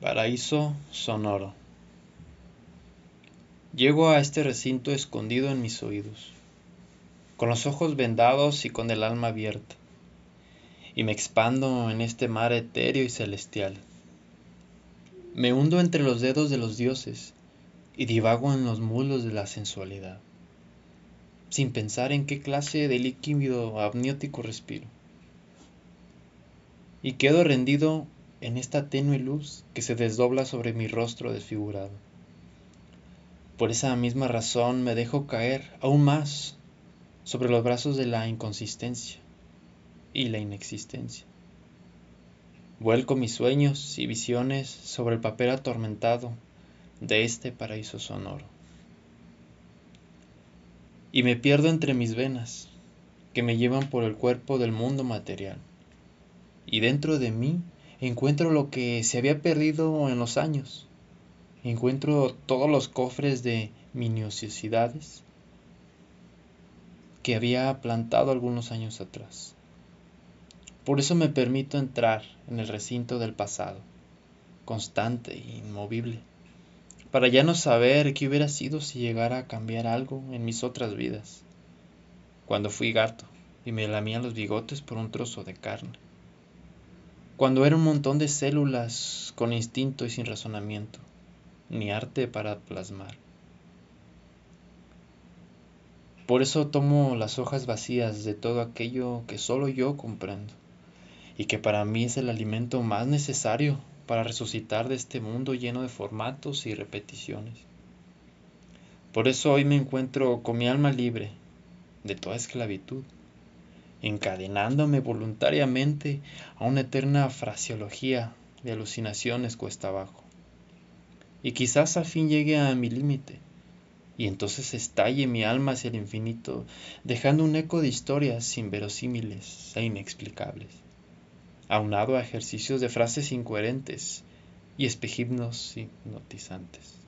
Paraíso sonoro. Llego a este recinto escondido en mis oídos, con los ojos vendados y con el alma abierta, y me expando en este mar etéreo y celestial. Me hundo entre los dedos de los dioses y divago en los mulos de la sensualidad, sin pensar en qué clase de líquido amniótico respiro. Y quedo rendido en esta tenue luz que se desdobla sobre mi rostro desfigurado. Por esa misma razón me dejo caer aún más sobre los brazos de la inconsistencia y la inexistencia. Vuelco mis sueños y visiones sobre el papel atormentado de este paraíso sonoro. Y me pierdo entre mis venas, que me llevan por el cuerpo del mundo material. Y dentro de mí encuentro lo que se había perdido en los años. Encuentro todos los cofres de minuciosidades que había plantado algunos años atrás. Por eso me permito entrar en el recinto del pasado, constante e inmovible, para ya no saber qué hubiera sido si llegara a cambiar algo en mis otras vidas, cuando fui gato y me lamía los bigotes por un trozo de carne cuando era un montón de células con instinto y sin razonamiento, ni arte para plasmar. Por eso tomo las hojas vacías de todo aquello que solo yo comprendo, y que para mí es el alimento más necesario para resucitar de este mundo lleno de formatos y repeticiones. Por eso hoy me encuentro con mi alma libre de toda esclavitud encadenándome voluntariamente a una eterna fraseología de alucinaciones cuesta abajo. Y quizás al fin llegue a mi límite, y entonces estalle mi alma hacia el infinito, dejando un eco de historias inverosímiles e inexplicables, aunado a ejercicios de frases incoherentes y espejismos hipnotizantes.